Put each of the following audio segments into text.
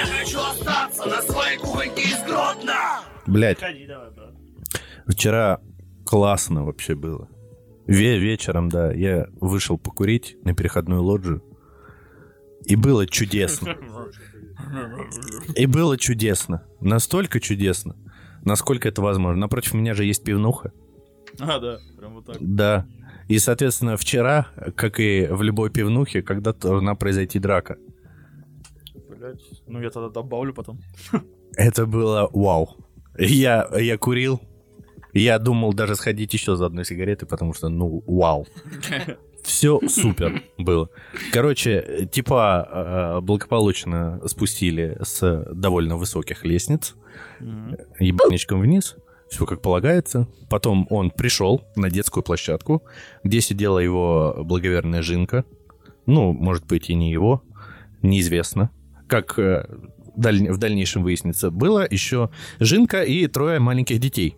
Я хочу остаться на своей кухоньке из Гродно! Блять, вчера классно вообще было. Ве вечером, да, я вышел покурить на переходную лоджию. И было чудесно. И было чудесно. Настолько чудесно, насколько это возможно. Напротив меня же есть пивнуха. А, да, прям вот так. Да. И, соответственно, вчера, как и в любой пивнухе, когда должна произойти драка. Блять. Ну, я тогда добавлю потом. Это было вау. Я, я курил. Я думал даже сходить еще за одной сигаретой, потому что, ну, вау. Все супер было. Короче, типа э, благополучно спустили с довольно высоких лестниц ебаничком вниз. Все как полагается. Потом он пришел на детскую площадку, где сидела его благоверная Жинка. Ну, может быть, и не его. Неизвестно. Как э, в дальнейшем выяснится. Было еще Жинка и трое маленьких детей.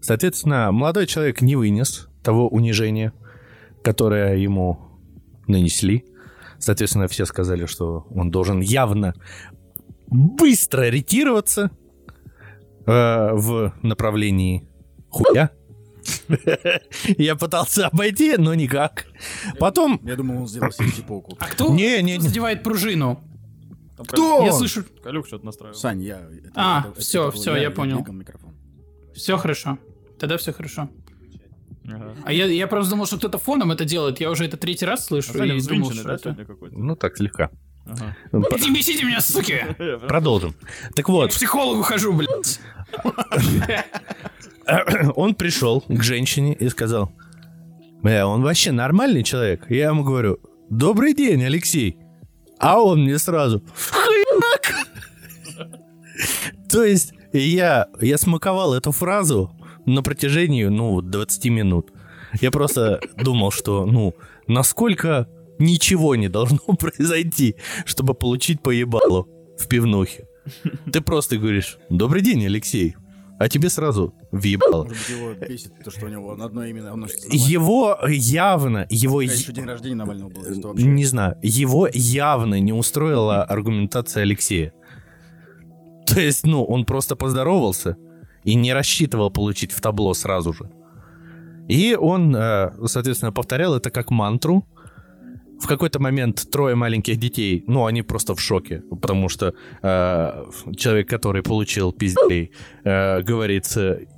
Соответственно, молодой человек не вынес того унижения, которое ему нанесли. Соответственно, все сказали, что он должен явно быстро ретироваться э, в направлении хуя. Я пытался обойти, но никак. Потом... Я думал, он сделал себе типовку. А кто Не, не, не. задевает пружину? Там Кто? Я Он. слышу... Калюк что-то настраивал. Сань, я... это- А, это- это всё, был всё, я понял. микрофон. Все хорошо. Тогда все хорошо. Ага. А я, я просто думал, что кто-то фоном это делает. Я уже это третий раз слышу. А и думал, что да, это... Ну так, слегка. Ага. Не бесите меня, суки! Продолжим. Так К вот, психологу хожу, блядь. он пришел к женщине и сказал, «Бля, он вообще нормальный человек?» Я ему говорю, «Добрый день, Алексей». А он мне сразу! То есть я, я смаковал эту фразу на протяжении, ну, вот 20 минут. Я просто думал, что, ну, насколько ничего не должно произойти, чтобы получить поебалу в пивнухе. Ты просто говоришь, добрый день, Алексей. А тебе сразу въебало. Может быть, его бесит то, что у него на одно имя Навальный. Его явно, его... Е- еще день рождения Навального был. Не знаю, его явно не устроила аргументация Алексея. То есть, ну, он просто поздоровался и не рассчитывал получить в табло сразу же. И он, э, соответственно, повторял это как мантру. В какой-то момент трое маленьких детей, ну, они просто в шоке, потому что э, человек, который получил пиздей, э, говорит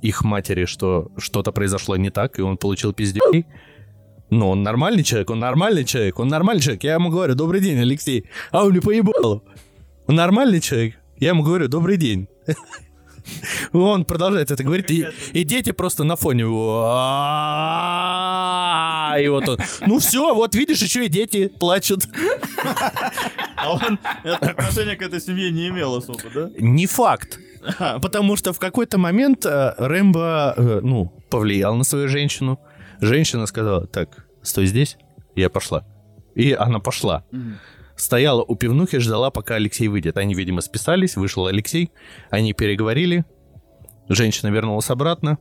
их матери, что что-то произошло не так, и он получил пиздей. Ну, он нормальный человек, он нормальный человек, он нормальный человек. Я ему говорю, добрый день, Алексей. А он мне поебал. Он нормальный человек. Я ему говорю, добрый день. Он продолжает это говорить, и, и дети просто на фоне его. И вот он. Ну все, вот видишь, еще и дети плачут. А он это отношение к этой семье не имел особо, да? Не факт. Потому что в какой-то момент э, Рэмбо, э, ну, повлиял на свою женщину. Женщина сказала, так, стой здесь, я пошла. И она пошла. Стояла у пивнухи, ждала, пока Алексей выйдет. Они, видимо, списались, вышел Алексей, они переговорили, женщина вернулась обратно,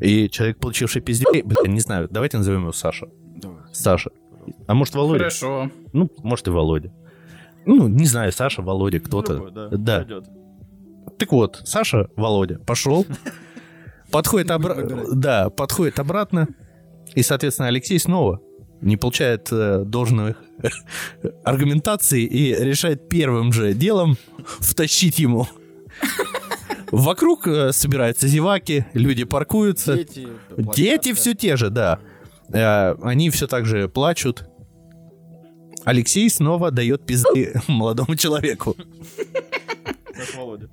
и человек, получивший пиздец, бля, не знаю, давайте назовем его Саша. Давай. Саша. А может, Володя? Хорошо. Ну, может, и Володя. Ну, не знаю, Саша, Володя, кто-то. Любой, да. да. пойдет. Так вот, Саша, Володя, пошел, подходит, обра- да, подходит обратно, и, соответственно, Алексей снова не получает э, должной аргументации и решает первым же делом втащить ему. Вокруг э, собираются зеваки, люди паркуются. Дети, Дети все те же, да. Э, Они все так же плачут. Алексей снова дает пизды молодому человеку. Как Володя.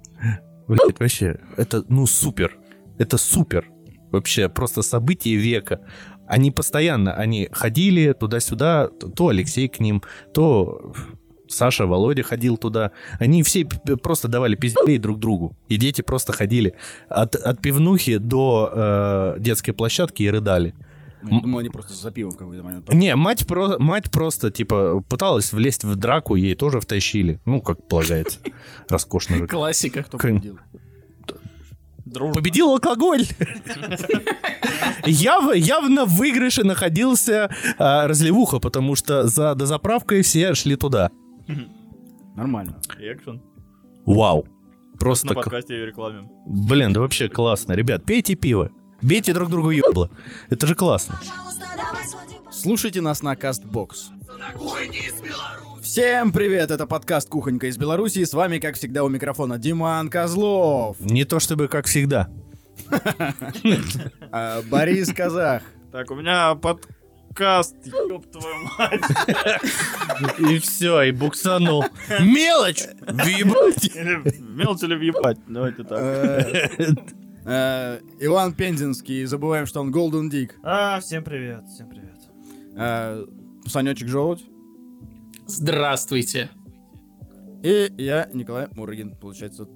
Блять, вообще, это, ну, супер. Это супер. Вообще, просто событие века. Они постоянно, они ходили туда-сюда, то- Алексей к ним, то Саша, Володя ходил туда. Они все просто давали пиздей друг другу. И дети просто ходили от, от пивнухи до э, детской площадки и рыдали. Я думал, они просто за пивом в какой-то момент. Не, мать, про, мать просто, типа, пыталась влезть в драку, ей тоже втащили. Ну, как полагается. Роскошно же. Классика. Кто победил? Дружба. Победил алкоголь. Яв- явно в выигрыше находился а, разливуха, потому что за дозаправкой все шли туда. Нормально. Экшен. Вау. На Просто, к- подкасте и рекламе. блин, да вообще классно. Ребят, пейте пиво. Бейте друг другу ебло. Это же классно. Слушайте нас на Castbox. На кухоньке из Беларуси. Всем привет, это подкаст «Кухонька из Беларуси», с вами, как всегда, у микрофона Диман Козлов, Не то чтобы как всегда. а, Борис Казах, Так, у меня подкаст, ёб твою мать. И все, и буксанул. Мелочь! Въебать! Мелочь или въебать, давайте так. э, э, Иван Пензенский, забываем, что он Golden Dick, А, всем привет, всем привет. э, Санечек Желудь, Здравствуйте. И я, Николай Мургин, получается.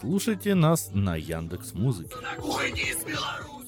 Слушайте нас на Яндекс Музыке.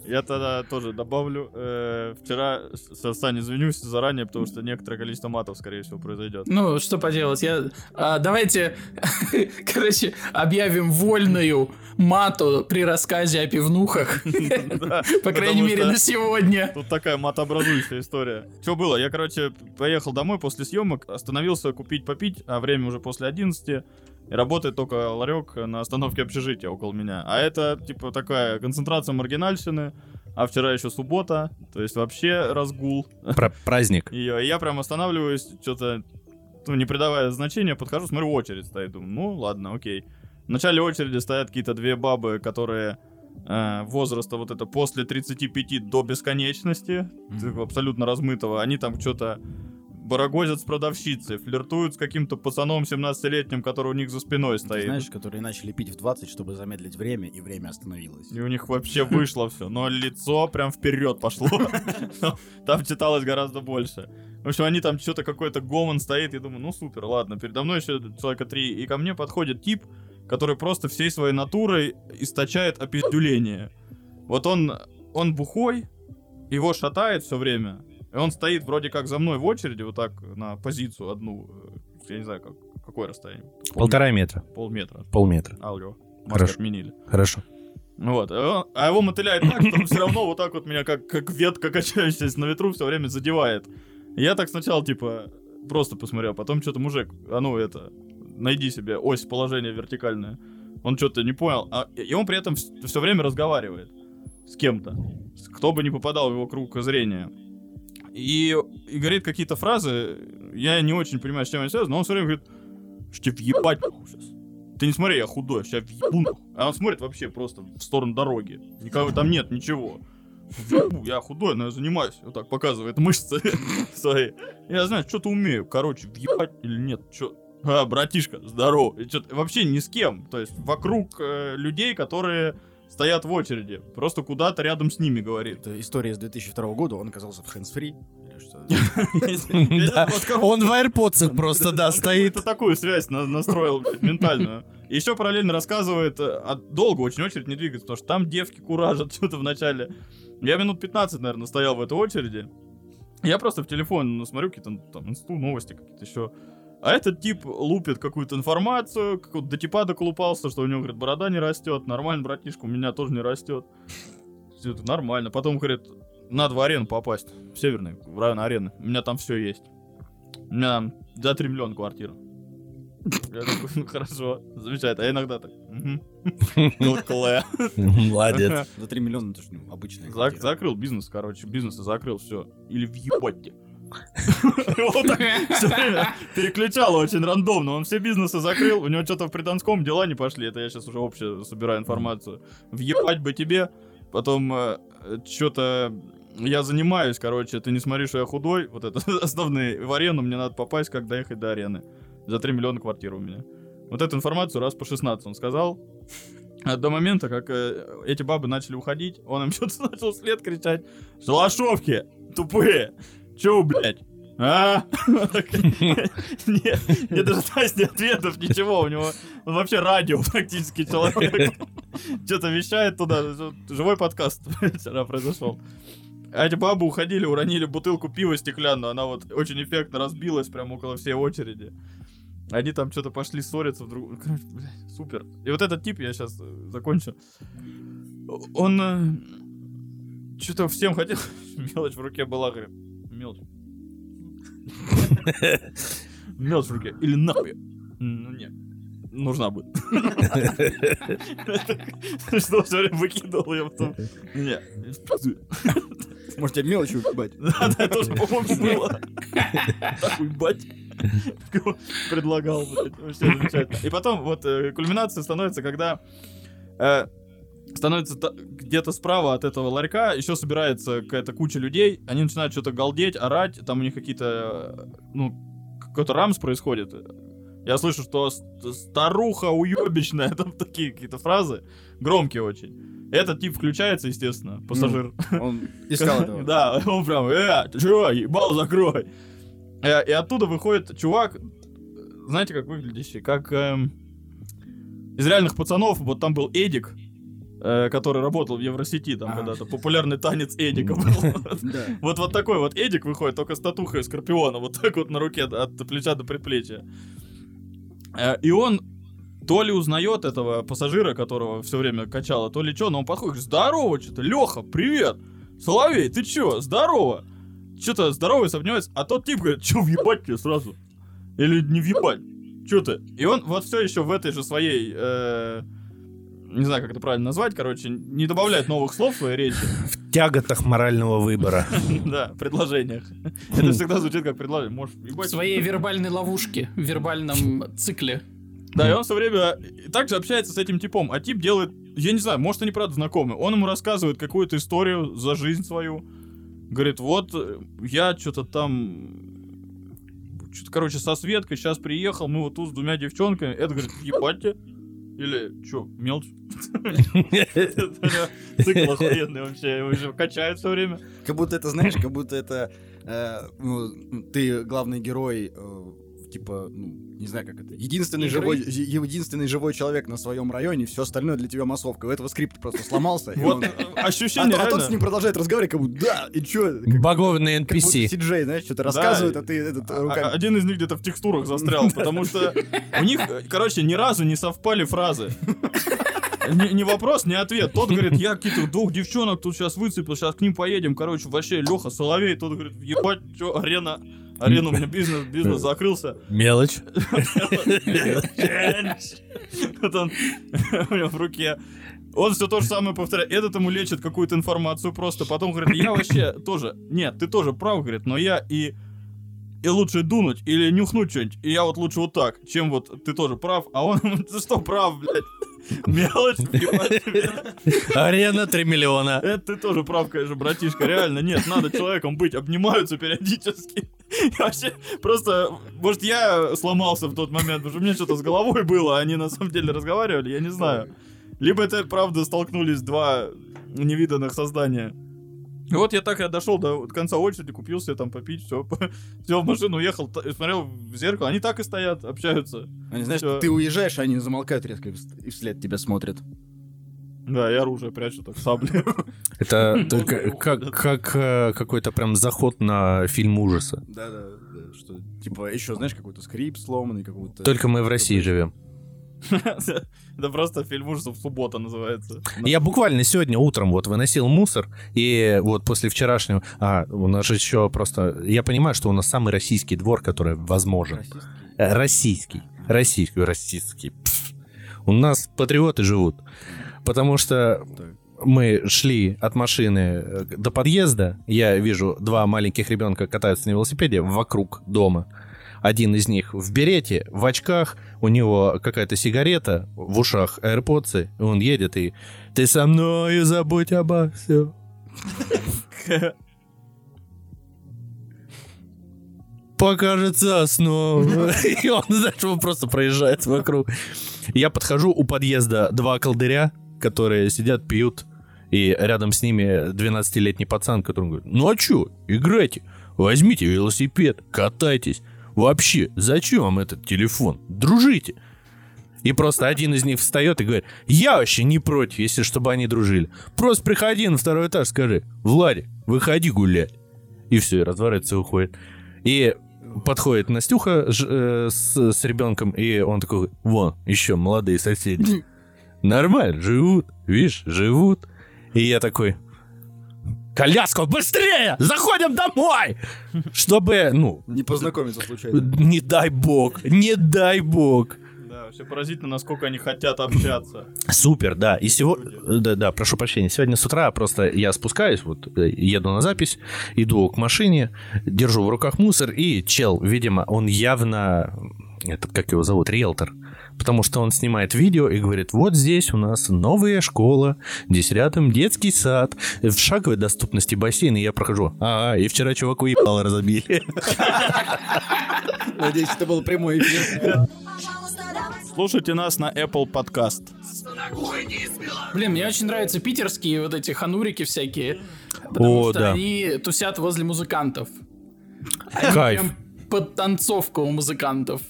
Я тогда тоже добавлю. э, Вчера с Сань извинюсь заранее, потому что некоторое количество матов, скорее всего, произойдет. Ну, что поделать, я... а, давайте, короче, объявим вольную мату при рассказе о пивнухах. По крайней мере, на сегодня. Тут такая матообразующая история. Что было? Я, короче, поехал домой после съемок, остановился купить попить, а время уже после 11. И работает только ларек на остановке общежития около меня. А это, типа, такая концентрация маргинальщины. А вчера еще суббота, то есть вообще разгул. Про праздник. И я прям останавливаюсь, что-то, ну, не придавая значения, подхожу, смотрю, очередь стоит. Думаю, ну, ладно, окей. В начале очереди стоят какие-то две бабы, которые э, возраста вот это после 35 до бесконечности, такого абсолютно размытого. Они там что-то барагозят с продавщицей, флиртуют с каким-то пацаном 17-летним, который у них за спиной Ты стоит. знаешь, которые начали пить в 20, чтобы замедлить время, и время остановилось. И у них вообще вышло все. Но лицо прям вперед пошло. Там читалось гораздо больше. В общем, они там что-то какой-то гомон стоит. И думаю, ну супер, ладно. Передо мной еще человека три. И ко мне подходит тип, который просто всей своей натурой источает опиздюление. Вот он, он бухой, его шатает все время. И он стоит вроде как за мной в очереди, вот так на позицию одну. э, Я не знаю, как, какое расстояние. Полтора метра. Полметра. Полметра. Алло. Хорошо. отменили. Хорошо. Вот. а он- А его мотыляет так, что он все равно вот так вот меня, как, как ветка, качающаяся на ветру, все время задевает. Я так сначала, типа, просто посмотрел, потом что-то мужик, а ну это, найди себе ось положения вертикальное. Он что-то не понял. А, и он при этом все время разговаривает с кем-то. Кто бы не попадал в его круг зрения. И, и говорит какие-то фразы, я не очень понимаю, с чем они связаны, но он все время говорит, что тебе въебать сейчас. Ты не смотри, я худой, сейчас въебу нахуй». А он смотрит вообще просто в сторону дороги. Никого там нет, ничего. Въебу, Я худой, но я занимаюсь. Вот так показывает мышцы свои. Я знаю, что-то умею. Короче, въебать или нет, что... А, братишка, здорово. И вообще ни с кем. То есть вокруг э, людей, которые стоят в очереди. Просто куда-то рядом с ними говорит. Это история с 2002 года, он оказался в hands-free. или что? Да. Вот кого- Он в AirPods просто, да, стоит. Это такую связь на- настроил ментальную. И еще параллельно рассказывает, э, а долго очень очередь не двигается, потому что там девки куражат что-то в начале. Я минут 15, наверное, стоял в этой очереди. Я просто в телефон ну, смотрю какие-то ну, там инсту, новости какие-то еще. А этот тип лупит какую-то информацию, какого-то до типа доколупался, что у него, говорит, борода не растет. Нормально, братишка, у меня тоже не растет. Всё это нормально. Потом, говорит, надо в арену попасть. В северный, в район арены. У меня там все есть. У меня там за 3 миллиона квартира. Я такой, ну хорошо, замечательно. А иногда так. Good Clay. Молодец. За 3 миллиона, это ж ну, обычная. Закрыл бизнес, короче, бизнес закрыл, все. Или въебать тебе. Вот так всё время переключал очень рандомно. Он все бизнесы закрыл, у него что-то в Приданском дела не пошли. Это я сейчас уже общее собираю информацию. Въебать бы тебе. Потом что-то я занимаюсь, короче, ты не смотри, что я худой. Вот это основные. В арену мне надо попасть, как доехать до арены. За 3 миллиона квартира у меня. Вот эту информацию раз по 16 он сказал. А До момента, как э, эти бабы начали уходить, он им что-то начал вслед кричать. Шалашовки, тупые, чё, блядь? А? Нет, не дожидаясь ни ответов, ничего. У него вообще радио практически человек. Что-то вещает туда. Живой подкаст вчера произошел. А эти бабы уходили, уронили бутылку пива стеклянную. Она вот очень эффектно разбилась прямо около всей очереди. Они там что-то пошли ссориться вдруг. Короче, супер. И вот этот тип, я сейчас закончу. Он что-то всем хотел. Мелочь в руке была, говорит. Мелочь. Мелочь в руке. Или нахуй. Ну, нет. Нужна будет. Что все время выкидывал я потом. Не, в. Может, тебя мелочью ебать? Да, да, тоже, по-моему, было. Уебать. Предлагал, блядь. И потом вот э, кульминация становится, когда э, становится та- где-то справа от этого ларька еще собирается какая-то куча людей, они начинают что-то галдеть, орать, там у них какие-то, э, ну, какой-то рамс происходит. Я слышу, что старуха уебищная, там такие какие-то фразы, громкие очень. Этот тип включается, естественно, пассажир. Он искал этого. Да, он прям, э, ты чего, ебал закрой. Э, И оттуда выходит чувак, знаете, как выглядящий, как эм, из реальных пацанов, вот там был Эдик, э, который работал в Евросети, там Ага. когда-то популярный танец Эдика был. Вот вот такой вот Эдик выходит, только с татухой скорпиона, вот так вот на руке от плеча до предплечья. Э, И он то ли узнает этого пассажира, которого все время качало, то ли что, но он подходит, говорит, здорово, что-то, Леха, привет, Соловей, ты чё, здорово, что-то здоровый обнимается, а тот тип говорит, чё, въебать тебе сразу, или не въебать, чё ты, и он вот все еще в этой же своей, э, не знаю, как это правильно назвать, короче, не добавляет новых слов в своей речи, В тяготах морального выбора. да, предложениях. Это всегда звучит как предложение. Можешь В своей вербальной ловушке, в вербальном цикле. Да, и он все время также общается с этим типом. А тип делает, я не знаю, может они правда знакомы. Он ему рассказывает какую-то историю за жизнь свою. Говорит, вот э, я что-то там... Что-то, короче, со Светкой сейчас приехал, мы вот тут с двумя девчонками. Это, говорит, ебать тебе. Или, что, мелочь? Цикл охуенный вообще, его еще качает все время. Как будто это, знаешь, как будто это э, ну, ты главный герой, э, типа, ну, не знаю, как это, единственный Игры? живой, е- единственный живой человек на своем районе, все остальное для тебя массовка. У этого скрипт просто сломался. Вот э, А, ощущение а тот реально. с ним продолжает разговаривать, как будто да, и чё? Как, Багованный NPC. Си-Джей, знаешь, что-то рассказывает, а ты этот А- руками... Один из них где-то в текстурах застрял, потому что у них, короче, ни разу не совпали фразы. Не, не вопрос, не ответ. Тот говорит, я каких-то двух девчонок тут сейчас выцепил, сейчас к ним поедем. Короче, вообще Леха Соловей. Тот говорит, ебать, что, арена, арена у меня бизнес, бизнес закрылся. Мелочь. Вот он у него в руке. Он все то же самое повторяет. Этот ему лечит какую-то информацию просто. Потом говорит, я вообще тоже... Нет, ты тоже прав, говорит, но я и... И лучше дунуть или нюхнуть что-нибудь. И я вот лучше вот так, чем вот ты тоже прав. А он, ты что прав, блядь? Мелочь. Арена 3 миллиона. Это ты тоже прав, конечно, братишка. Реально, нет, надо человеком быть. Обнимаются периодически. Вообще, просто, может, я сломался в тот момент, потому что у меня что-то с головой было, они на самом деле разговаривали, я не знаю. Либо это, правда, столкнулись два невиданных создания. И вот я так и дошел до конца очереди, купил себе там попить, все, сел в машину, уехал, смотрел в зеркало, они так и стоят, общаются. Они, знаешь, всё. ты уезжаешь, а они замолкают резко и вслед тебя смотрят. Да, и оружие прячу так, сабли. Это как, как э, какой-то прям заход на фильм ужаса. Да, да, да, что, типа, еще, знаешь, какой-то скрипт сломанный, какой-то... Только мы в России живем. Это просто фильм ужасов «Суббота» называется. Я буквально сегодня утром вот выносил мусор, и вот после вчерашнего... А, у нас же еще просто... Я понимаю, что у нас самый российский двор, который возможен. Расистский. Э, Российский. Российский, российский. У нас патриоты живут. Потому что мы шли от машины э, до подъезда, я вижу два маленьких ребенка катаются на велосипеде вокруг дома. Один из них в берете, в очках, у него какая-то сигарета, в ушах AirPods, и он едет и «Ты со мной забудь обо всем». покажется снова. И он, знаешь, просто проезжает вокруг. Я подхожу, у подъезда два колдыря, которые сидят, пьют. И рядом с ними 12-летний пацан, который говорит, ну а чё, играйте, возьмите велосипед, катайтесь. Вообще, зачем вам этот телефон? Дружите. И просто один из них встает и говорит, я вообще не против, если чтобы они дружили. Просто приходи на второй этаж, скажи, Владик, выходи гулять. И все, и разворачивается и уходит. И подходит Настюха э, с, с ребенком, и он такой, вон, еще молодые соседи. Нормально, живут, видишь, живут. И я такой, коляску, быстрее, заходим домой, чтобы, ну, Не познакомиться случайно. не дай бог, не дай бог. Да, вообще поразительно, насколько они хотят общаться. Супер, да. И сегодня, да, да, прошу прощения, сегодня с утра просто я спускаюсь, вот э, еду на запись, иду к машине, держу в руках мусор, и чел, видимо, он явно, этот, как его зовут, риэлтор, потому что он снимает видео и говорит, вот здесь у нас новая школа, здесь рядом детский сад, в шаговой доступности бассейн, и я прохожу, а, и вчера чуваку ебало разобили. Надеюсь, это был прямой эфир. Слушайте нас на Apple Podcast. Блин, мне очень нравятся питерские вот эти ханурики всякие. Потому О, что да. они тусят возле музыкантов. Они Кайф. прям подтанцовка у музыкантов.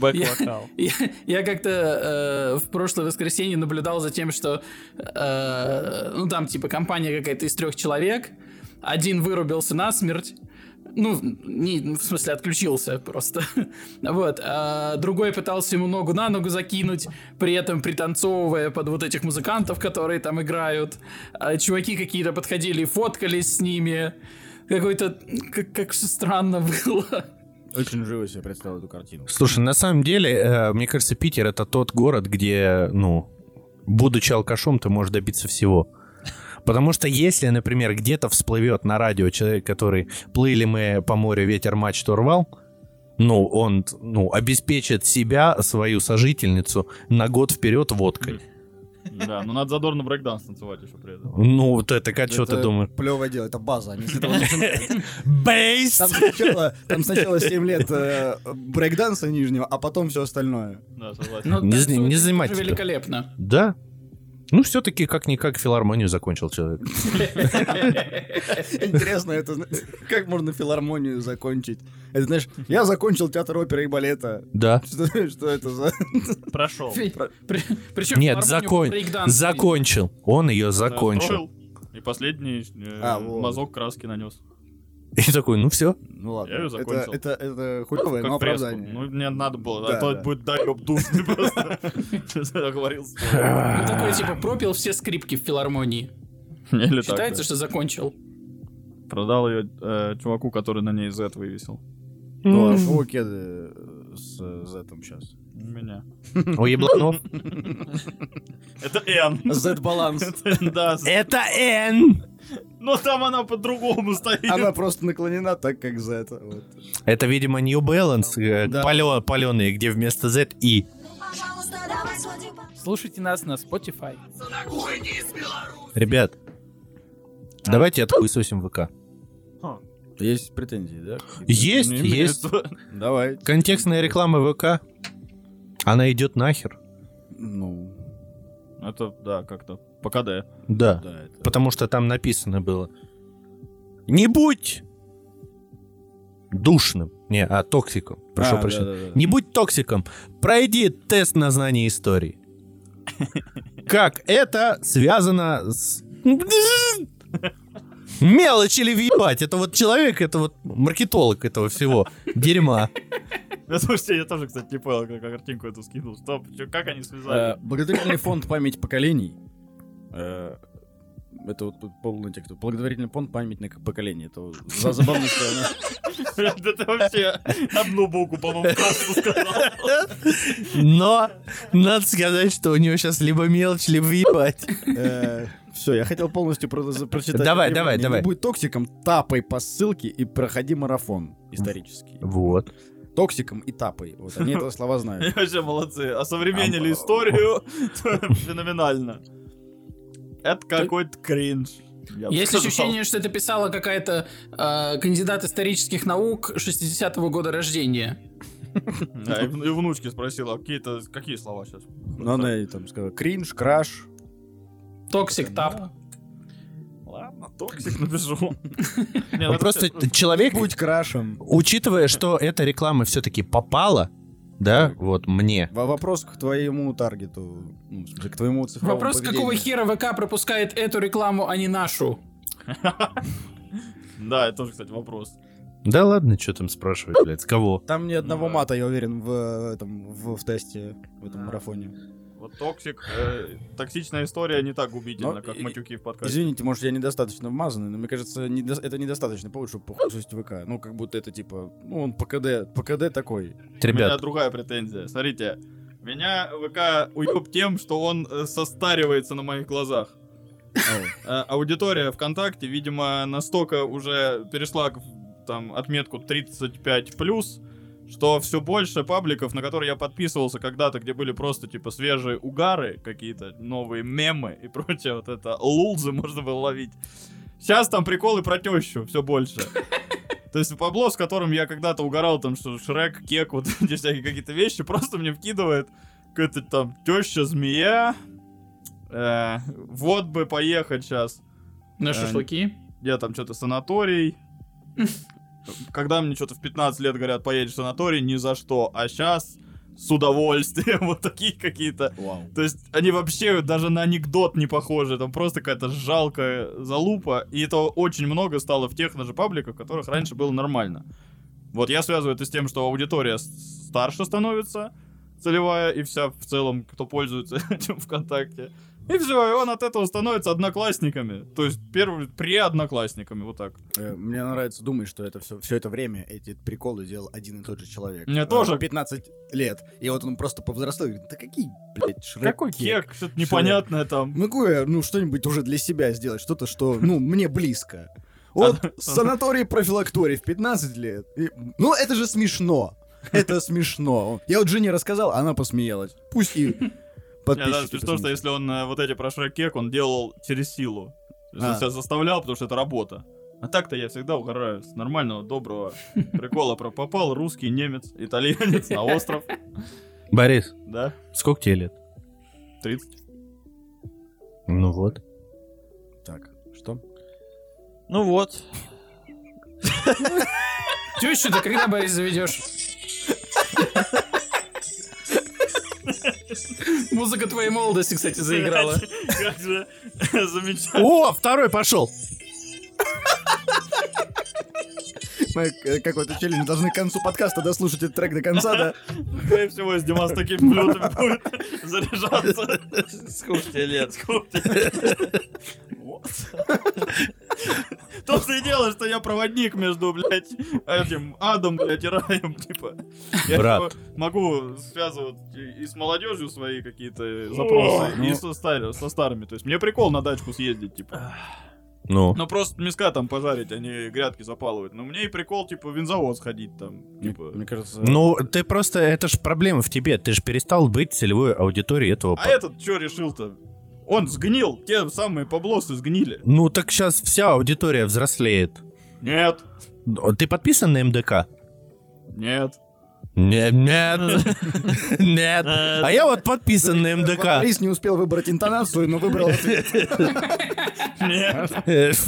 Бэк-вокал. Я, я как-то э, в прошлое воскресенье наблюдал за тем, что э, ну там типа компания какая-то из трех человек, один вырубился насмерть, ну, не, в смысле, отключился просто. вот. А другой пытался ему ногу на ногу закинуть, при этом пританцовывая под вот этих музыкантов, которые там играют. А чуваки какие-то подходили и фоткались с ними. Какой-то... Как, как все странно было. Очень живо себе представил эту картину. Слушай, на самом деле, э, мне кажется, Питер это тот город, где, ну, будучи алкашом, ты можешь добиться всего. Потому что если, например, где-то всплывет на радио человек, который плыли мы по морю, ветер мачту рвал, ну, он, ну, обеспечит себя, свою сожительницу на год вперед водкой. Да, но надо задорно брейкданс танцевать еще при этом. Ну, вот это, как, что ты думаешь? Плевое дело, это база. Они с этого начинают. Бейс! Там сначала, там сначала 7 лет э, брейкданса нижнего, а потом все остальное. Да, согласен. Ну, Не не тебя. великолепно. Да. Ну, все-таки, как-никак, филармонию закончил человек. Интересно, это как можно филармонию закончить? Это, знаешь, я закончил театр оперы и балета. Да. Что, это за... Прошел. Причем Нет, закон... закончил. Он ее закончил. И последний э, А, мазок краски нанес. И такой, ну все. Ну ладно, Я это, закончил. это, это хуёвое, но Как фреску. оправдание. Ну, мне надо было, Да, а то да. будет доеб душный просто. Говорил. Ну, такой, типа, пропил все скрипки в филармонии. Считается, да. что закончил. Продал ее чуваку, который на ней Z вывесил. Ну, а шоу кеды э, с Z сейчас? Меня. У ебланов. Это N. Z-баланс. Да, Это N. но там она по-другому стоит. Она просто наклонена так, как Z. Вот. Это, видимо, New Balance, э, Да. палё- где вместо Z и. Слушайте нас на Spotify. Ребят, давайте отхуесосим ВК. Есть претензии, да? Есть, Не есть. Давай. Контекстная реклама ВК. Она идет нахер. Ну, Это, да, как-то по КД. Да. да, это... Потому что там написано было. Не будь душным. Не, а токсиком. Прошу А, прощения. да-да-да. Не будь токсиком. Пройди тест на знание истории. Как это связано с... Мелочь или въебать. Это вот человек, это вот маркетолог этого всего дерьма. Да, слушайте, я тоже, кстати, не понял, как картинку эту скинул. Стоп, чё, как они Э, связали? Благотворительный фонд «Память поколений». э, Это вот полный текст. Благотворительный фонд «Память поколений». Это за забавно, что она... Да ты вообще одну букву, по-моему, сказал. Но надо сказать, что у него сейчас либо мелочь, либо въебать. Все, я хотел полностью про- прочитать. Давай, давай, давай. Не будь токсиком, тапай по ссылке и проходи марафон исторический. Вот. Токсиком и тапай. Вот они это слова знают. Вообще молодцы. Осовременили историю. Феноменально. Это какой-то кринж. я Есть сказал. ощущение, что это писала какая-то э, кандидат исторических наук 60-го года рождения. Да, и и внучки спросила, какие-то какие слова сейчас? Но она и там сказала кринж, краш. Токсик тап. Токсик напишу. Не, ну Просто человек, Будь крашем. учитывая, что эта реклама все-таки попала, да, вот мне. Во- Вопрос к твоему таргету. Ну, к твоему цифровому Вопрос, какого хера ВК пропускает эту рекламу, а не нашу? Да, это тоже, кстати, вопрос. Да ладно, что там спрашивать, блядь, с кого? Там ни одного мата, я уверен, в, э, этом, в тесте, в этом марафоне. Вот токсик, э, токсичная история не так губительна, Но как и- матюки в подкасте. Извините, может, я недостаточно вмазанный, но мне кажется, недо- это недостаточный повод, чтобы похудеть ВК. Ну, как будто это типа, ну, он ПКД, ПКД такой. У меня Ребят, другая претензия. Смотрите, меня ВК уеб тем, что он э, состаривается на моих глазах. Э, Аудитория ВКонтакте, видимо, настолько уже перешла к, там отметку 35 плюс, что все больше пабликов, на которые я подписывался когда-то, где были просто типа свежие угары, какие-то новые мемы и прочее, вот это лулзы можно было ловить. Сейчас там приколы про тещу все больше. То есть Пабло, с которым я когда-то угорал, там, что Шрек, Кек, вот эти всякие какие-то вещи, просто мне вкидывает какая-то там теща-змея, э, вот бы поехать сейчас. На Э, шашлыки. Я там что-то санаторий. Когда мне что-то в 15 лет говорят, поедешь в санаторий, ни за что. А сейчас с удовольствием. Вот такие какие-то. То есть они вообще даже на анекдот не похожи. Там просто какая-то жалкая залупа. И это очень много стало в тех даже пабликах, в которых раньше было нормально. Вот я связываю это с тем, что аудитория старше становится, целевая, и вся в целом, кто пользуется этим ВКонтакте. И все, и он от этого становится одноклассниками. То есть первый при-одноклассниками, вот так. Э, Мне нравится думать, что это все, все это время эти приколы делал один и тот же человек. Мне Э, тоже. 15 лет. И вот он просто повзрослел и говорит, да какие, блядь, Шрек, Какой кек, что-то непонятное там. Могу я, ну, что-нибудь уже для себя сделать, что-то, что, ну, мне близко. Вот санаторий профилакторий в 15 лет. И- ну, это же смешно. Это смешно. Я вот жене рассказал, она посмеялась. Пусть и подписчики смешно, что посмеются. если он э, вот эти про Шрек-кек, он делал через силу. То есть он А. себя заставлял, потому что это работа. А так-то я всегда угораю с нормального, доброго прикола про попал русский, немец, итальянец на остров. Борис, Да, сколько тебе лет? 30. Ну вот. Так, что? Ну вот. Тещу ты когда, Борис, заведешь? Музыка твоей молодости, кстати, заиграла. Как же замечательно. О, второй пошел. Мы э, какой-то челлендж должны к концу подкаста дослушать этот трек до конца, да? Скорее всего, с Димас такими блюдами будет заряжаться. Сколько тебе лет? Сколько тебе? Вот. То-то и дело, что я проводник между, блядь, этим адом, блядь, и раем, типа. Я Брат. типа, могу связывать и с молодежью свои какие-то запросы, и ну. со, стар- со старыми. То есть мне прикол на дачку съездить, типа. Ну, Ну просто миска там пожарить, а не грядки запалывать. Но мне и прикол, типа, в винзавод сходить там. Типа. мне кажется... ну, ты просто, это ж проблема в тебе. Ты же перестал быть целевой аудиторией этого. А этот что решил-то? Он сгнил, те самые поблосы сгнили. Ну, так сейчас вся аудитория взрослеет. Нет, Ты подписан на МДК? нет. Нет, нет, нет. А я вот подписан на МДК. Борис не успел выбрать интонацию, но выбрал ответ. Нет.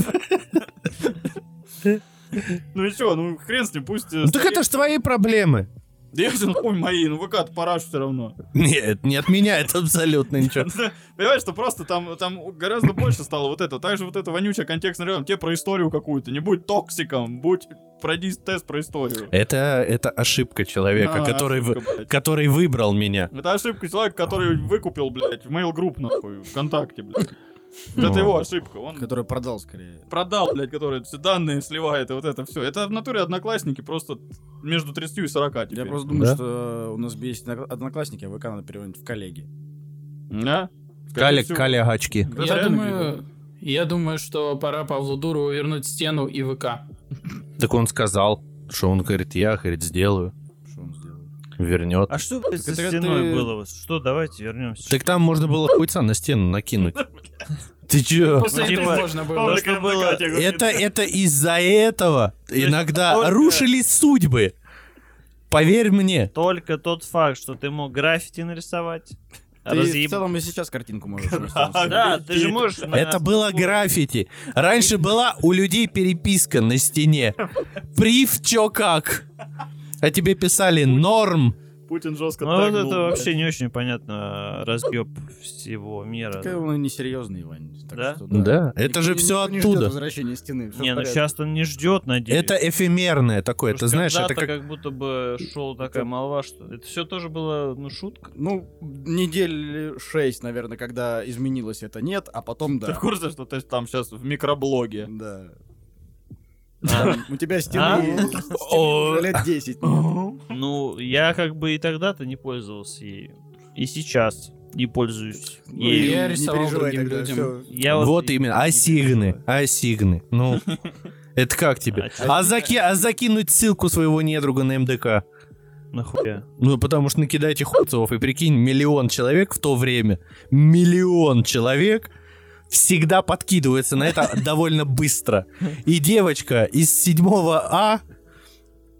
Ну и что, ну хрен с ним, пусть... э, Ну так это ж твои проблемы. Да я все ой, мои, ну ВК-то параш все равно. Нет, не отменяет абсолютно ничего. Понимаешь, что просто там, там гораздо больше стало вот это. Также вот это вонючая контекстная реклама. Тебе про историю какую-то. Не будь токсиком, будь... Пройди тест про историю. Это, это ошибка человека, А, который, в- ошибка, блядь. который выбрал меня. Это ошибка человека, который выкупил, блядь, в Mail Group, нахуй, ВКонтакте, блядь. Вот Ну. Это его ошибка. Он Который продал скорее. продал, блядь, который все данные сливает, и вот это все. Это в натуре одноклассники просто между 30 и 40 теперь. Я просто думаю, Да? что у нас есть одно- одноклассники, а ВК надо переводить в коллеги. Да? Скорее Каля, всего. Каля Гачки. Да, Я реально думаю, я думаю, что пора Павлу Дурову вернуть стену и ВК. Так он сказал, что он говорит, я, говорит, сделаю? Вернет. А что блядь, со это стеной ты- было? Что, давайте вернемся. Так там можно было хуйца на стену накинуть. Ты чё? После Ну, этого типа, можно было. Что было- Это, это из-за этого иногда только- рушились судьбы. Поверь мне. Только тот факт, что ты мог граффити нарисовать. Ты разъеб- в целом и сейчас картинку можешь нарисовать. Да, ты же можешь... Это было граффити. Раньше была у людей переписка на стене. Прив, чё как. А тебе писали норм. Путин жестко Ну вот это вообще не очень понятно разъеб всего мира. Такой он и несерьезный, Вань. так Да? что Да, это же Никто- все оттуда. возвращения стены. всё в Не, ну сейчас он не ждет, надеюсь. Это эфемерное такое, ты знаешь, это когда-то как... как будто бы шел такая молва, что это все тоже было, ну, шутка. Ну, недель шесть, наверное, когда изменилось это нет, а потом Ты да. в курсе, что ты там сейчас в микроблоге? Да. А? У тебя А? стены уже лет 10 нет. Ну, я как бы и тогда-то не пользовался ею. И сейчас не пользуюсь Ну, ею. я рисовал другим тогда, людям. Я Вот и- именно, асигны, асигны. Ну, это как тебе? А А, заки- а закинуть ссылку своего недруга на МДК? Нахуя? Ну, потому что накидайте хуцов, и прикинь, миллион человек в то время, миллион человек всегда подкидывается на это довольно быстро. И девочка из 7 А,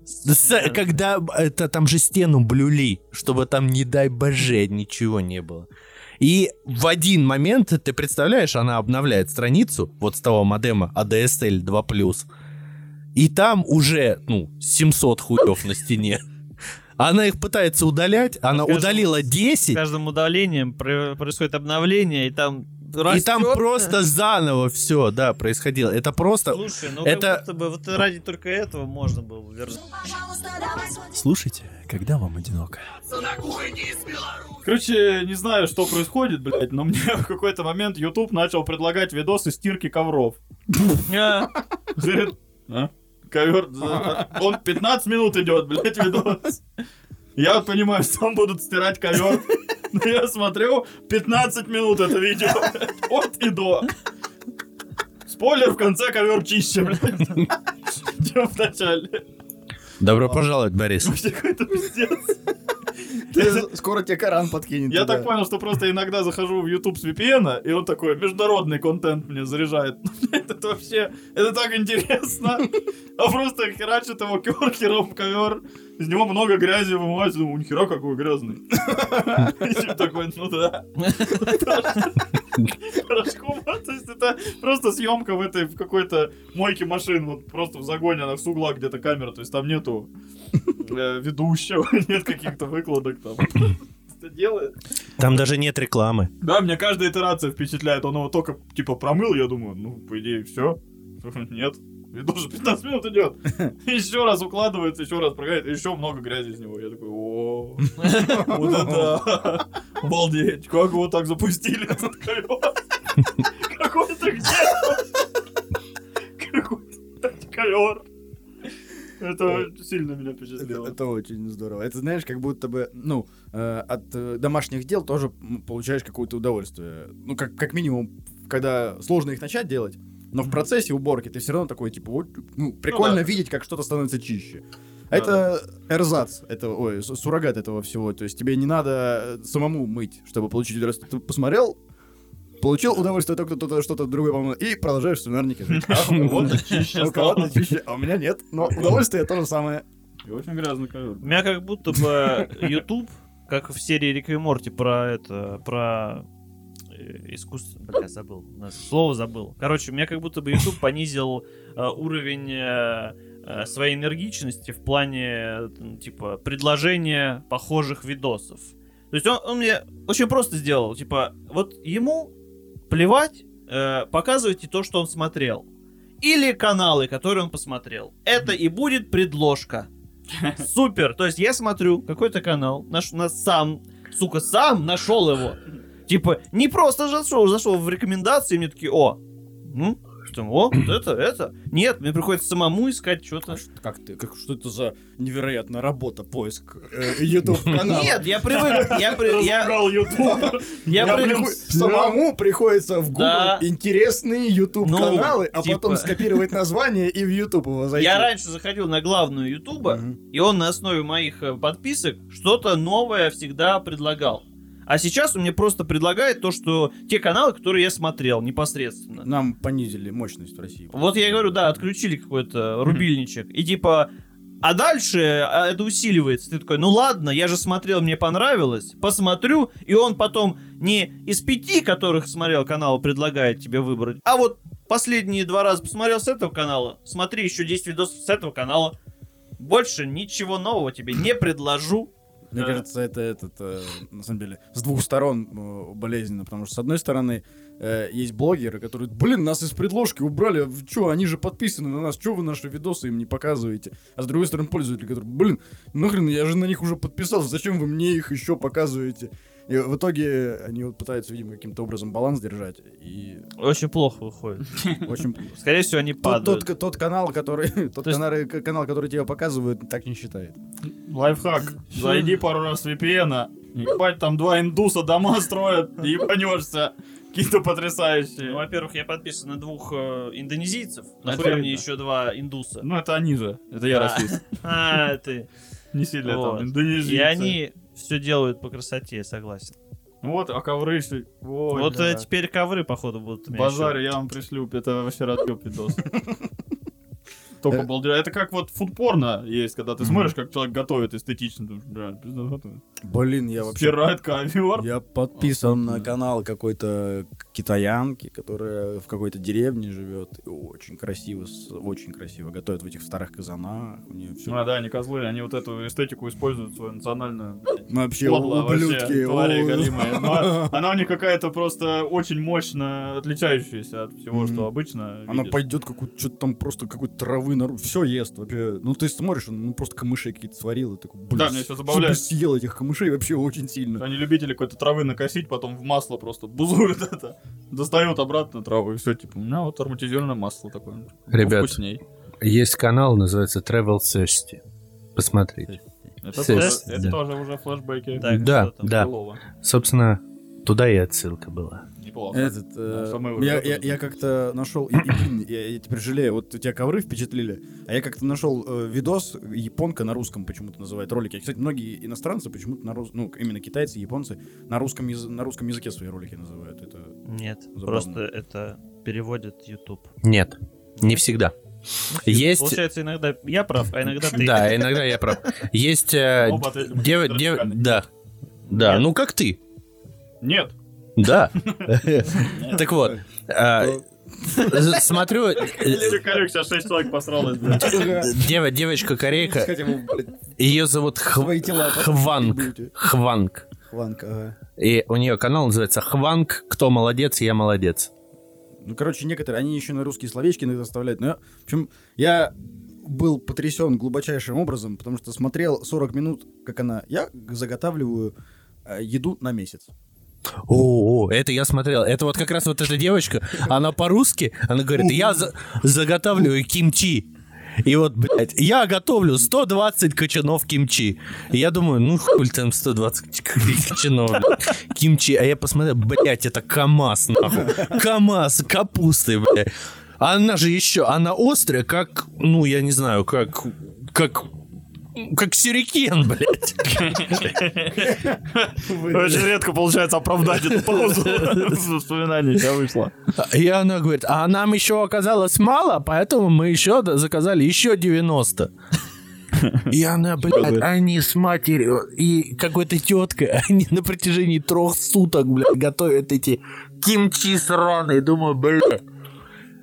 с- когда это там же стену блюли, чтобы там, не дай боже, ничего не было. И в один момент, ты представляешь, она обновляет страницу вот с того модема ADSL 2+, и там уже, ну, 700 хуев на стене. Она их пытается удалять, она каждым- удалила С 10, каждым удалением про- происходит обновление, и там и там просто заново все, да, происходило. Это просто... Слушай, ну это- как будто бы вот ради только этого можно было вернуть. Слушайте, когда вам одиноко? Короче, не знаю, что происходит, блядь, но мне в какой-то момент YouTube начал предлагать видосы стирки ковров. А, а? ковер, за- он 15 минут идет, блядь, видос. Я вот понимаю, что там будут стирать ковер. Но я смотрю, 15 минут это видео, от и до. Спойлер, в конце ковер чище, блядь. Чем в начале. Добро пожаловать, Борис. Какой-то пиздец. Ты- Скоро тебе Коран подкинет. Я туда. так понял, что просто иногда захожу в YouTube с VPN, и он такой международный контент мне заряжает. Это вообще, это так интересно. А просто херачит его керхером ковер. Из него много грязи вымывается. Думаю, нихера какой грязный. И типа такой, ну да. Порошком. То есть это просто съемка в этой, в какой-то мойке машин. Вот просто в загоне, она с угла где-то камера. То есть там нету э, ведущего, нет каких-то выкладок там. Это делает. Там даже нет рекламы. Да, меня каждая итерация впечатляет. Он его только, типа, промыл, я думаю, ну, по идее, все. Нет. Видос уже 15 минут идет. Еще раз укладывается, еще раз прогоняет, еще много грязи из него. Я такой, о, вот это, обалдеть, как его так запустили, этот? Какой-то где? Какой-то ковер. Это сильно меня Это, впечатлило. это очень здорово. Это знаешь, как будто бы, ну, э, от э, домашних дел тоже получаешь какое-то удовольствие. Ну, как, как минимум, когда сложно их начать делать, но в процессе уборки ты все равно такой, типа, вот, ну, прикольно да. видеть, как что-то становится чище. Да, это эрзац, это, ой, суррогат этого всего. То есть тебе не надо э, самому мыть, чтобы получить удовольствие. Ты посмотрел, получил удовольствие, только кто-то что-то другое помыл, и продолжаешь в свинарнике жить. А у кого-то чище У кого-то чище, а у меня нет. Но удовольствие то же самое. И очень грязный ковер. У меня как будто бы YouTube, как в серии Рика и Морти про это, про искусство... Бля, забыл. Слово забыл. Короче, у меня как будто бы YouTube понизил э, уровень э, э, своей энергичности в плане, типа, предложения похожих видосов. То есть он, он мне очень просто сделал. Типа, вот ему плевать, э, показывайте то, что он смотрел. Или каналы, которые он посмотрел. Это и будет предложка. Супер. То есть я смотрю какой-то канал, наш, нас сам, сука, сам нашел его. Типа, не просто зашел, зашел в рекомендации, и мне такие, о, ну, что, о, вот это, это. Нет, мне приходится самому искать что-то. Как ты, как, что это за невероятная работа, поиск э, YouTube канала? Нет, я привык, я, при- я, YouTube. я Я привык- приход- Самому приходится в Google Да. интересные YouTube Ну, каналы, а типа. потом скопировать название и в YouTube его зайти. Я раньше заходил на главную Ютуба, Мгм. и он на основе моих э, подписок что-то новое всегда предлагал. А сейчас он мне просто предлагает то, что те каналы, которые я смотрел непосредственно. Нам понизили мощность в России. Вот я и говорю, да, отключили какой-то рубильничек. И типа, а дальше а, это усиливается. Ты такой, ну ладно, я же смотрел, мне понравилось, посмотрю, и он потом не из пяти, которых смотрел канал, предлагает тебе выбрать, а вот последние два раза посмотрел с этого канала, смотри еще 10 видосов с этого канала. Больше ничего нового тебе не предложу. Мне кажется, это этот, э, на самом деле, с двух сторон э, болезненно, потому что, с одной стороны, э, есть блогеры, которые, блин, нас из предложки убрали, что, они же подписаны на нас, что вы наши видосы им не показываете? А с другой стороны, пользователи, которые, блин, нахрен, я же на них уже подписался, зачем вы мне их еще показываете? И в итоге они вот пытаются, видимо, каким-то образом баланс держать, и Очень плохо выходит. очень... Скорее всего, они Тот, падают. тот, тот канал, который, тот То есть- канал, канал, который тебя показывают, так не считает. Лайфхак. Зайди пару раз в VPN, ебать, там два индуса дома строят, ебанешься. Какие-то Ну, потрясающие. Во-первых, я подписан на двух э, индонезийцев. Это Нахуя мне еще два индуса? Ну, это они же. Это я Да. расист. А, ты. Не сильно там индонезийцы. И они все делают по красоте, я согласен. Вот, а ковры... шли- Ой, Вот бля. э, теперь ковры, походу, будут Базар, я вам пришлю, это вообще разъеб видос. Только балдеж. Это как вот фудпорно есть, когда ты смотришь, как человек готовит эстетично. Блин, я вообще... Стирает ковер. Я подписан на канал какой-то китаянки, которая в какой-то деревне живет. И очень красиво, очень красиво готовит в этих старых казанах. У нее все... А, да, они козлы, они вот эту эстетику используют свою национальную. блядь, Вообще, подло ублюдки. вообще, твари о. голимые. Но она у них какая-то просто очень мощно отличающаяся от всего, что обычно Она пойдет какую-то, что-то там просто какой-то травы наружу. Все ест вообще. Ну, ты смотришь, он ну, просто камышей какие-то сварил. И такой, блин, Да, меня ещё забавляет. съел этих камышей вообще очень сильно. Они любители какой-то травы накосить, потом в масло просто бузуют это, достают обратно траву и все, типа, у меня вот ароматизированное масло такое. Ребят. Вкусней. Есть канал, называется Travel Thirsty. Посмотрите. Это, тоже, это да. тоже уже флешбеки. Так, да, да. Былого. Собственно, туда и отсылка была. Неплохо. Этот, э, уже я, я, я как-то нашел, и, и, я, я теперь жалею, вот у тебя ковры впечатлили, а я как-то нашел э, видос, японка на русском почему-то называет ролики. Кстати, многие иностранцы почему-то на рус... ну, именно китайцы, японцы, на русском, яз- на русском языке свои ролики называют. Это Нет, Забавно. просто это переводит YouTube. Нет, не всегда. Есть... Получается, иногда я прав, а иногда ты. Да, иногда я прав. Есть... э, дев- дев-. Да. Да, ну как ты. Нет. Да. Так вот. а, Смотрю, э, Корюк, сейчас 6 человек посралось, девочка корейка, ее зовут. Хванг. Хванг. Хванг, ага. И у нее канал называется Хванг. Кто молодец, я молодец. Ну, короче, некоторые, они еще на русские словечки иногда оставляют. Но, я- в общем, я был потрясен глубочайшим образом, потому что смотрел 40 минут, как она... Я заготавливаю э, еду на месяц. О, о, это я смотрел. Это вот как раз вот эта девочка, она по-русски, она говорит, я за- заготавливаю кимчи. И вот, блядь, я готовлю 120 кочанов кимчи. И я думаю, ну хуй там 120 кочанов, кимчи. А я посмотрел, блядь, это КамАЗ, нахуй. КамАЗ, капусты, блядь. Она же еще, она острая, как, ну, я не знаю, как, как, как сюрикен, блядь. Очень редко получается оправдать эту паузу. Воспоминаний тебя вышло. И она говорит, а нам еще оказалось мало, поэтому мы еще заказали еще 90. И она, блядь, они с матерью и какой-то теткой, они на протяжении трех суток, блядь, готовят эти кимчи сраные. Думаю, блядь,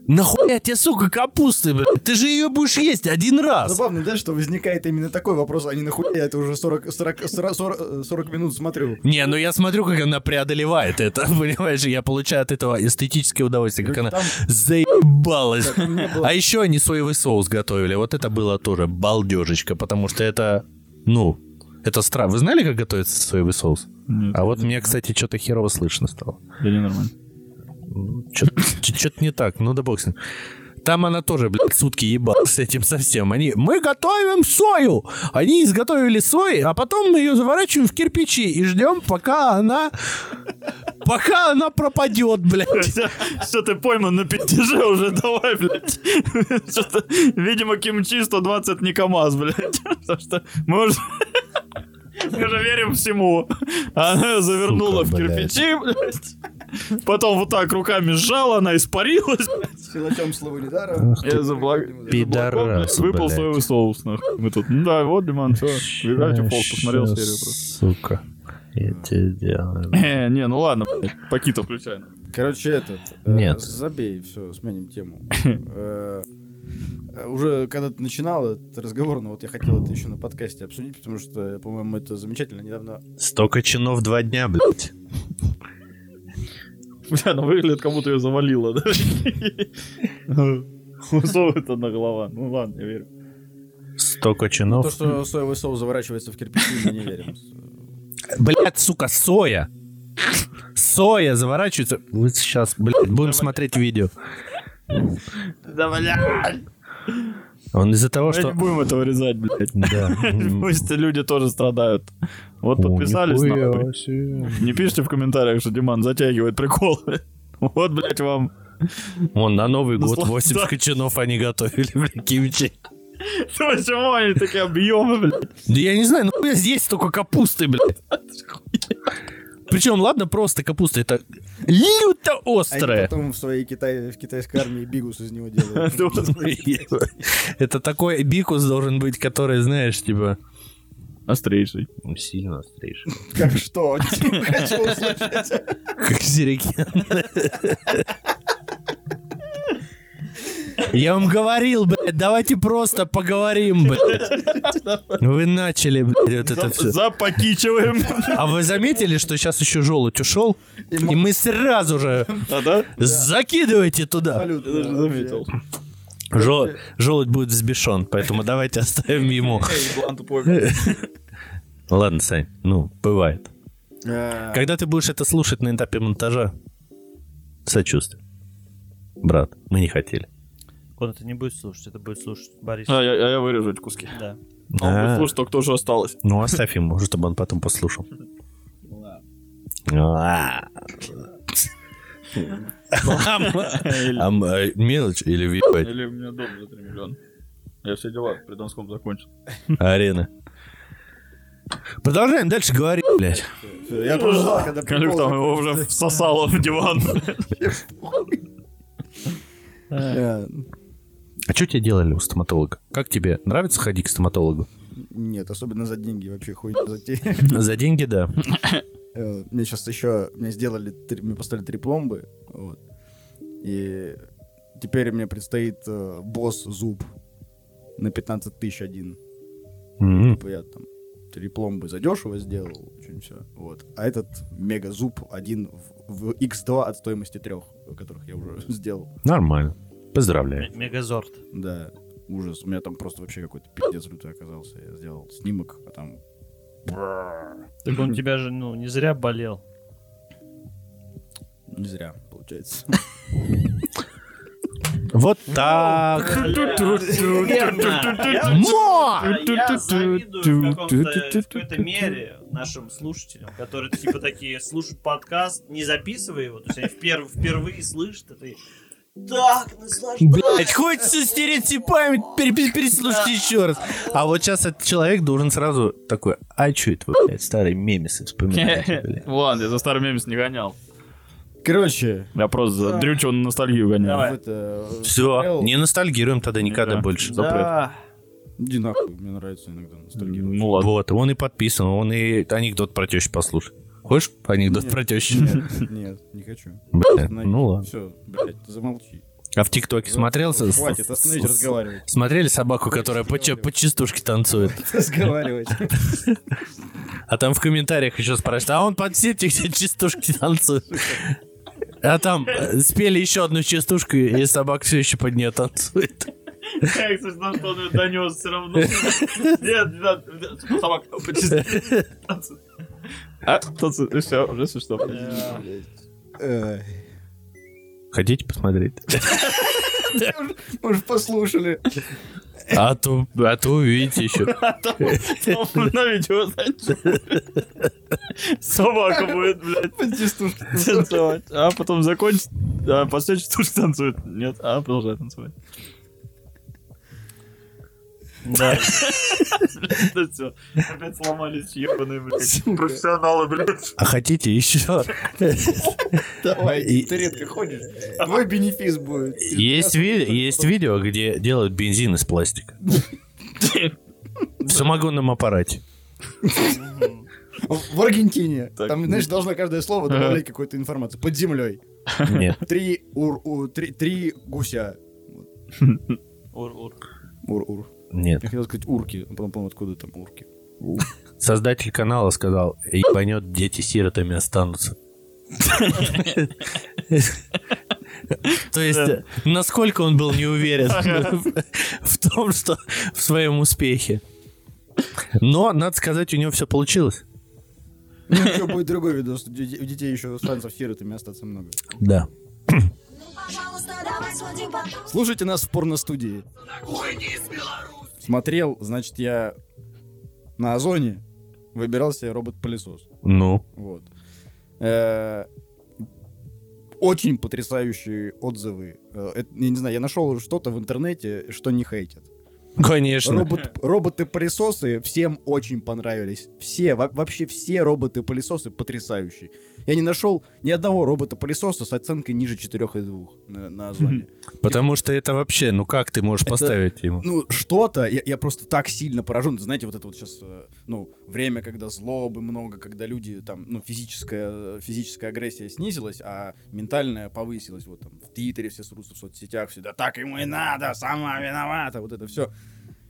нахуя тебе, сука, капусты, блядь? Ты же ее будешь есть один раз. Забавно, да, что возникает именно такой вопрос, а не нахуя я это уже 40, 40, 40, 40, 40 минут смотрю. Не, ну я смотрю, как она преодолевает это, понимаешь, я получаю от этого эстетическое удовольствие, как она Там- заебалась. А еще они соевый соус готовили, вот это было тоже балдежечка, потому что это, ну, это странно. Вы знали, как готовится соевый соус? А вот мне, кстати, что-то херово слышно стало. Да не нормально. Что-то не так, ну да бог с ним. Там она тоже, блядь, сутки ебалась с этим совсем. Они, мы готовим сою. Они изготовили сои, а потом мы ее заворачиваем в кирпичи и ждем, пока она... Пока она пропадет, блядь. Все, ты пойман на пятиже уже, давай, блядь. Видимо, кимчи 120 не КамАЗ, блядь. Потому что мы уже... Мы же верим всему. Она её завернула Сука, в кирпичи, блядь. Потом вот так руками сжала, она испарилась, блядь. Силачом слова недара. Я. Пидорас, Выпал соевый соус, нахуй. Мы тут, ну да, вот, Диман, все. Гравити Фолз посмотрел серию просто. Сука. Я тебе делаю. Э, не, ну ладно, Пакито включай. Короче, этот... э, Нет. Забей, все, сменим тему. Э, уже когда ты начинал этот разговор, но вот я хотел это еще на подкасте обсудить, потому что, по-моему, это замечательно. Недавно Столько чинов два дня, блядь. Бля, ну выглядит, как будто ее завалило, да? Усовывает одна голова. Ну ладно, я верю. Столько то, чинов. что соевый соус заворачивается в кирпичи, мы не верим. Блядь, сука, соя. Соя заворачивается. Вот сейчас, блядь, будем смотреть видео. Да, блядь. Он из-за того, Мы что... не будем это вырезать, блядь. Да. Пусть люди тоже страдают. Вот подписались нахуй. Не пишите в комментариях, что Диман затягивает приколы. Вот, блядь, вам. Вон, на Новый год Наслаждайся. 8 кочанов они готовили, блядь, кимчи. Почему они такие объемы, блядь? Да я не знаю, ну здесь столько капусты, блядь. Причем, ладно, просто капуста, это люто Они острая. потом в своей китай... в китайской армии бигус из него делают. Это такой бикус должен быть, который, знаешь, типа... Острейший. Сильно острейший. Как что? Хочу услышать. Как сирекен. Я вам говорил, блядь, давайте просто поговорим, блядь. Вы начали, блядь, вот это все. Запакичиваем. А вы заметили, что сейчас еще желудь ушел? И мы сразу же А, да? закидывайте туда. Абсолютно. Я даже заметил. Жел- Желудь будет взбешен, поэтому давайте оставим ему. Ладно, Сань, ну, бывает. А, Когда ты будешь это слушать на этапе монтажа, сочувствие. Брат, мы не хотели. Он это не будет слушать, это будет слушать Борис. А я, а я вырежу эти куски. Да. А Он А. будет слушать только то, что осталось. Ну, оставь ему, чтобы он потом послушал. А. Э, Мелочь или въебать? Или у меня дом за 3 миллиона. Я все дела при Донском закончил. Арена. Продолжаем дальше говорить, блядь. Я просто ждал, когда Калюк прикол там его уже всосало в диван. А что тебе делали у стоматолога? Как тебе? Нравится ходить к стоматологу? Нет, особенно за деньги вообще хуй затея. За деньги, да. Э, Мне сейчас еще, мне сделали, мне поставили три пломбы, вот. И теперь мне предстоит э, босс зуб на 15 тысяч один. Типа я там три пломбы задешево сделал, очень все. Вот. А этот мега зуб один в, в x2 от стоимости трех, которых я уже сделал. Нормально. Поздравляю. М- Мегазорд. Да, ужас. У меня там просто вообще какой-то пиздец лютый оказался. Я сделал снимок, а там... Так он тебя же, ну, не зря болел. Не зря, получается. Вот так. Я завидую в какой-то мере нашим слушателям, которые типа такие слушают подкаст, не записывая его, то есть они впер- впервые слышат это и так наслаждаются. Блять, хочется стереть все память, пере- пере- переслушать еще раз. А вот сейчас этот человек должен сразу такой, а что это вы, блядь, старые мемесы вспоминаете, блядь? Ладно, я за старым мемес не гонял. Короче, Я просто за дрючего ностальгию гонял. Давай. в это... Все, не ностальгируем тогда никогда Да. больше. Да. Иди нахуй, мне нравится иногда ностальгировать. Ну ладно. Вот, он и подписан, он и анекдот про тещу послушай. Хочешь анекдот про тещу? Нет, нет, не хочу. Блядь, ну ладно. Все, блядь, замолчи. А в ТикТоке смотрел? с- Хватит, с- разговаривать. Смотрели собаку, которая по, по частушке танцует? Разговаривать. А там в комментариях еще спрашивают, а он под где частушки танцует? А там э, спели еще одну частушку, и собака все еще под нее танцует. Кстати, знал, что он ее донес все равно. Собака. А, танцует. Все, уже смешно. Эй, Хотите посмотреть? Мы же послушали. А то, а то увидите еще. На видео. Собака будет, блядь, танцевать. А потом закончит. А последняя штучка танцует. Нет, а продолжает танцевать. Да. Это все. Опять сломались ебаные, блядь. Профессионалы, блядь. А хотите еще? Давай, ты редко ходишь. Твой бенефис будет. Есть, ви- есть видео, где делают бензин из пластика. В самогонном аппарате. В Аргентине. Там, знаешь, должно каждое слово добавлять какую-то информацию. Под землей. Нет. Три, ур- у- три, три гуся. Ур-ур. Ур-ур. Нет. Я хотел сказать урки, а потом помню, откуда там урки. Создатель канала сказал, ебанет, дети сиротами останутся. То есть, насколько он был не уверен в том, что в своем успехе. Но, надо сказать, у него все получилось. Ну, еще будет другой видос. У детей у детей еще шансов сиротами остаться много. Да. Слушайте нас в порностудии. Смотрел, значит, я на Озоне выбирал себе робот-пылесос. Ну, Вот. Э, Очень потрясающие отзывы. Э, Я не знаю, я нашел что-то в интернете, что не хейтят. Конечно. Робот, роботы-пылесосы всем очень понравились. Все, во- вообще все роботы-пылесосы потрясающие. Я не нашел ни одного робота-пылесоса с оценкой ниже 4,2 на, на Озоне. Потому что это вообще, ну как ты можешь поставить ему? Ну, что-то, я, я просто так сильно поражен. Знаете, вот это вот сейчас, ну, время, когда злобы много, когда люди, там, ну, физическая, физическая агрессия снизилась, а ментальная повысилась. Вот там в Твиттере все срутся, в соцсетях все, да так ему и надо, сама виновата, вот это все.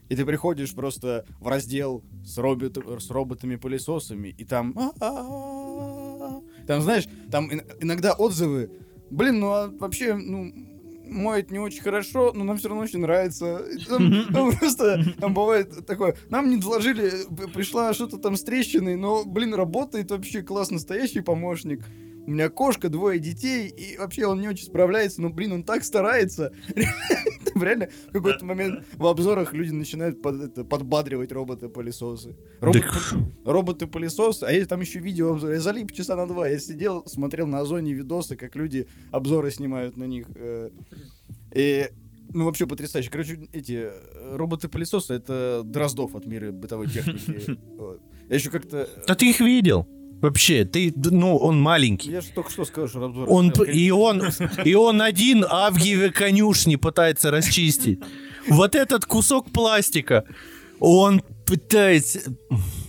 И ты приходишь просто в раздел с, робот, с роботами-пылесосами, и там... Там, знаешь, там ин- иногда отзывы... Блин, ну а вообще, ну, моет не очень хорошо, но нам все равно очень нравится. Там, там просто, там бывает такое, нам не доложили, пришла что-то там с трещиной, но, блин, работает вообще класс, настоящий помощник. У меня кошка, двое детей, и вообще он не очень справляется, но, блин, он так старается. Реально, в какой-то момент в обзорах люди начинают под- это, подбадривать роботы-пылесосы. Робот- Роботы-пылесосы, а есть там еще видео обзоры. Я залип часа на два. Я сидел, смотрел на Озоне видосы, как люди обзоры снимают на них. э, И ну, вообще потрясающе. Короче, эти э, роботы-пылесосы — это Дроздов от мира бытовой техники. Я еще как-то... Да ты их видел. Вообще, ты, ну, он маленький. Я же только что сказал, что обзор... Он, и он, и он один авгиевы конюшни пытается расчистить. Вот этот кусок пластика, он пытается...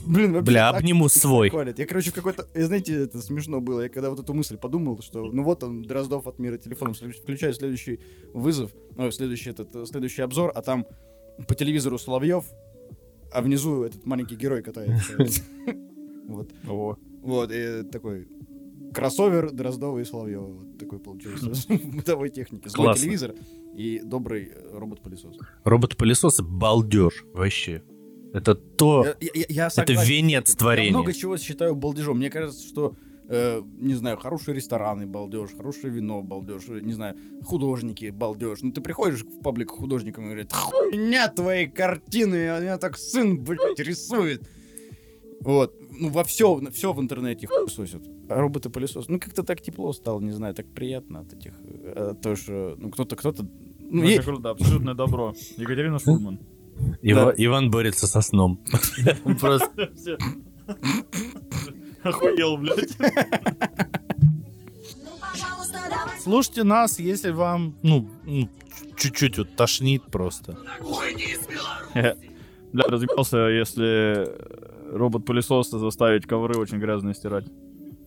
Блин, вообще Бля, так обниму свой. хвалят. Я, короче, какой-то... Знаете, это смешно было. Я когда вот эту мысль подумал, что ну вот он, Дроздов от мира телефоном. Включаю следующий вызов, ну, следующий, этот, следующий обзор, а там по телевизору Соловьев, а внизу этот маленький герой катается. Вот. Вот, и такой кроссовер Дроздова и Соловьева. Вот такой получился в бытовой технике. Злой Классно. телевизор и добрый э, робот-пылесос. Робот-пылесос балдеж вообще. Это то... Я- я- я Это согласен. венец Я творения. много чего считаю балдежом. Мне кажется, что, э, не знаю, хорошие рестораны балдеж, хорошее вино балдеж, э, не знаю, художники балдеж. Ну ты приходишь в паблик к художникам и говорят, хуйня твои картины, а меня так сын, блядь, рисует. Вот. Ну, во все, все в интернете хуесосят. А роботы-пылесос. Ну, как-то так тепло стало, не знаю, так приятно от этих... э, То, что, ну, кто-то, кто-то... Ну, это круто, абсолютное добро. Екатерина Шульман. Ива- Иван борется со сном. Он Просто... Охуел, блядь. Слушайте нас, если вам, ну, ну, чуть-чуть вот тошнит просто. Бля, разъебался, если робот-пылесос заставить ковры очень грязные стирать.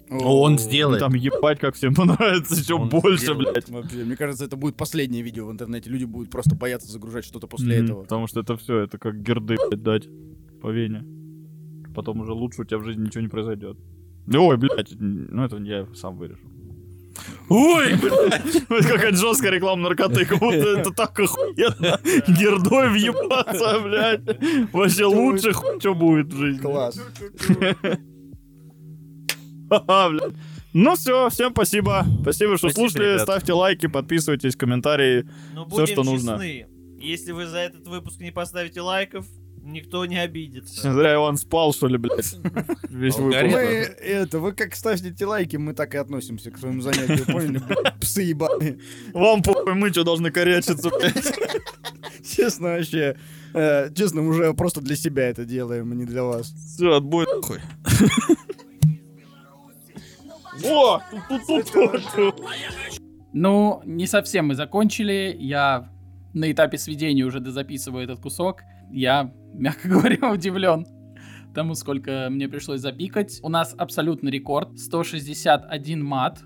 Он Ну, сделает. Там ебать, как всем понравится, еще Он больше, сделает. блядь. Вообще, мне кажется, это будет последнее видео в интернете. Люди будут просто бояться загружать что-то после Мгм, этого. Потому что это все, это как герды, блядь, дать по вене. Потом уже лучше у тебя в жизни ничего не произойдет. Ой, блядь, ну это я сам вырежу. Ой, блядь, какая жесткая реклама наркоты, как будто это так охуенно. Гердой въебаться, блядь. Вообще лучше хуй, что будет в жизни. Класс. Ха-ха, блядь. Ну все, всем спасибо. Спасибо, что Спасибо, слушали. ребят. Ставьте лайки, подписывайтесь, комментарии. Ну, будем что нужно. Если вы за этот выпуск не поставите лайков, никто не обидится. Зря Иван спал, что ли, блядь. Весь Алгоритм. Мы, выпуск. это, вы как ставите лайки, мы так и относимся к своему занятию, поняли? блядь? Псы ебаные. Вам похуй, мы что должны корячиться, блядь. Честно вообще. э, честно, уже просто для себя это делаем, а не для вас. Все, отбой нахуй. О! Ну, не совсем мы закончили. Я на этапе сведения уже дозаписываю этот кусок. Я, мягко говоря, удивлен тому, сколько мне пришлось запикать. У нас абсолютный рекорд. 161 мат.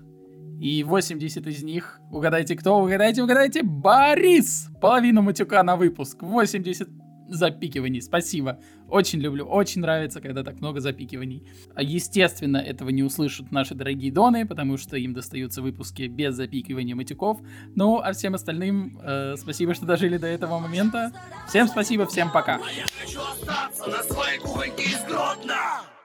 И 80 из них, угадайте кто, угадайте, угадайте, Борис! Половину матюка на выпуск, 80 запикиваний, спасибо. Очень люблю, очень нравится, когда так много запикиваний. А, Естественно, этого не услышат наши дорогие доны, потому что им достаются выпуски без запикивания матюков. Ну, а всем остальным э, спасибо, что дожили до этого момента. Всем спасибо, всем пока. Я хочу остаться на своей кухоньке из Гродно!